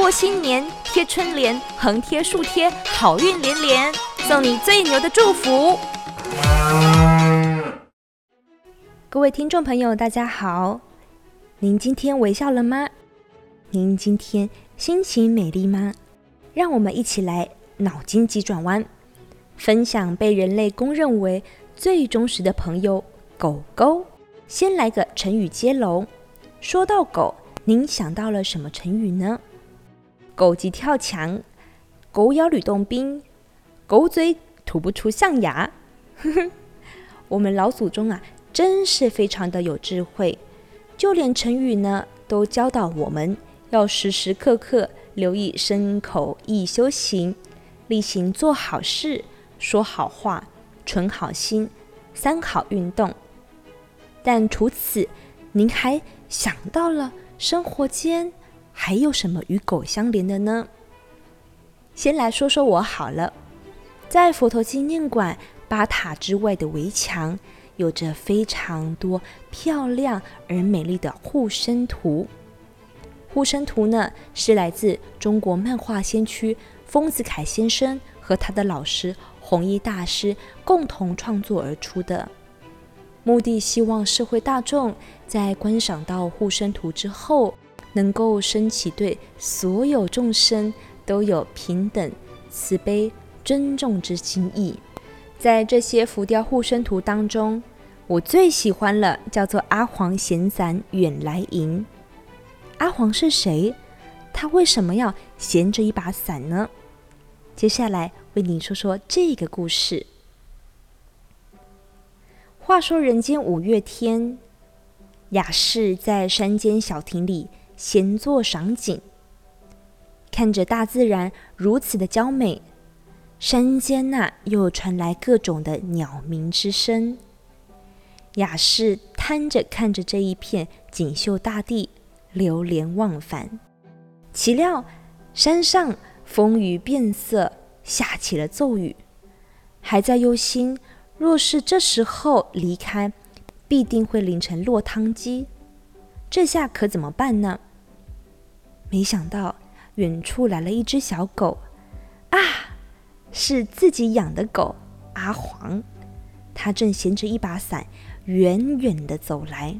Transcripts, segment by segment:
过新年，贴春联，横贴竖贴，好运连连，送你最牛的祝福。各位听众朋友，大家好，您今天微笑了吗？您今天心情美丽吗？让我们一起来脑筋急转弯，分享被人类公认为最忠实的朋友——狗狗。先来个成语接龙。说到狗，您想到了什么成语呢？狗急跳墙，狗咬吕洞宾，狗嘴吐不出象牙。我们老祖宗啊，真是非常的有智慧，就连成语呢，都教导我们要时时刻刻留意身口意修行，例行做好事、说好话、存好心、三好运动。但除此，您还想到了生活间还有什么与狗相连的呢？先来说说我好了，在佛陀纪念馆八塔之外的围墙，有着非常多漂亮而美丽的护身图。护身图呢，是来自中国漫画先驱丰子恺先生和他的老师弘一大师共同创作而出的。目的希望社会大众在观赏到护身图之后，能够升起对所有众生都有平等、慈悲、尊重之心意。在这些浮雕护身图当中，我最喜欢了叫做阿黄闲伞远来迎。阿黄是谁？他为什么要衔着一把伞呢？接下来为你说说这个故事。话说人间五月天，雅士在山间小亭里闲坐赏景，看着大自然如此的娇美，山间呐又传来各种的鸟鸣之声。雅士摊着看着这一片锦绣大地，流连忘返。岂料山上风雨变色，下起了骤雨，还在忧心。若是这时候离开，必定会淋成落汤鸡。这下可怎么办呢？没想到远处来了一只小狗，啊，是自己养的狗阿黄。它正衔着一把伞，远远的走来。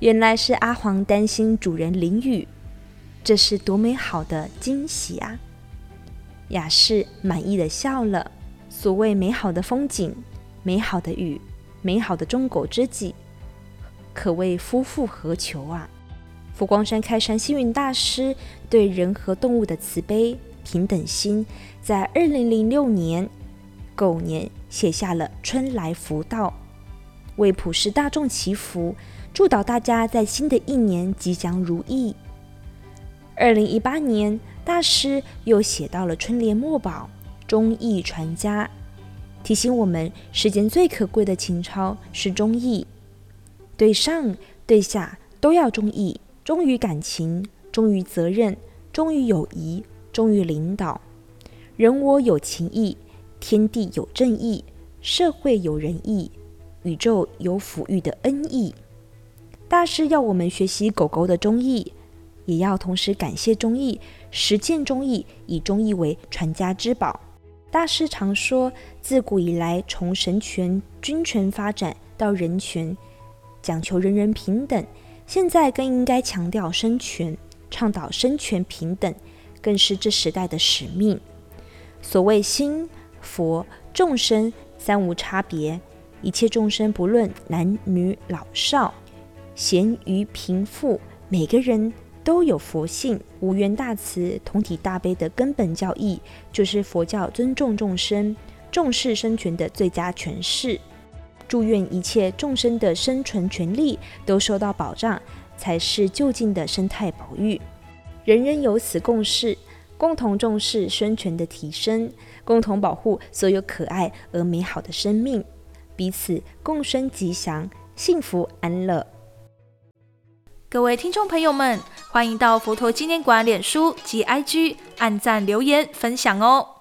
原来是阿黄担心主人淋雨，这是多美好的惊喜啊！雅士满意的笑了。所谓美好的风景。美好的雨，美好的忠狗知己，可谓夫复何求啊！佛光山开山星云大师对人和动物的慈悲平等心，在二零零六年狗年写下了《春来福到》，为普世大众祈福，祝祷大家在新的一年吉祥如意。二零一八年，大师又写到了春联墨宝，忠义传家。提醒我们，世间最可贵的情操是忠义，对上对下都要忠义，忠于感情，忠于责任，忠于友谊，忠于领导。人我有情义，天地有正义，社会有仁义，宇宙有抚育的恩义。大师要我们学习狗狗的忠义，也要同时感谢忠义，实践忠义，以忠义为传家之宝。大师常说，自古以来，从神权、君权发展到人权，讲求人人平等。现在更应该强调生权，倡导生权平等，更是这时代的使命。所谓心、佛、众生三无差别，一切众生不论男女老少、贤愚贫富，每个人。都有佛性，无缘大慈，同体大悲的根本教义，就是佛教尊重众生、重视生权的最佳诠释。祝愿一切众生的生存权利都受到保障，才是就近的生态保育。人人有此共识，共同重视生权的提升，共同保护所有可爱而美好的生命，彼此共生吉祥、幸福安乐。各位听众朋友们，欢迎到佛陀纪念馆脸书及 IG 按赞、留言、分享哦！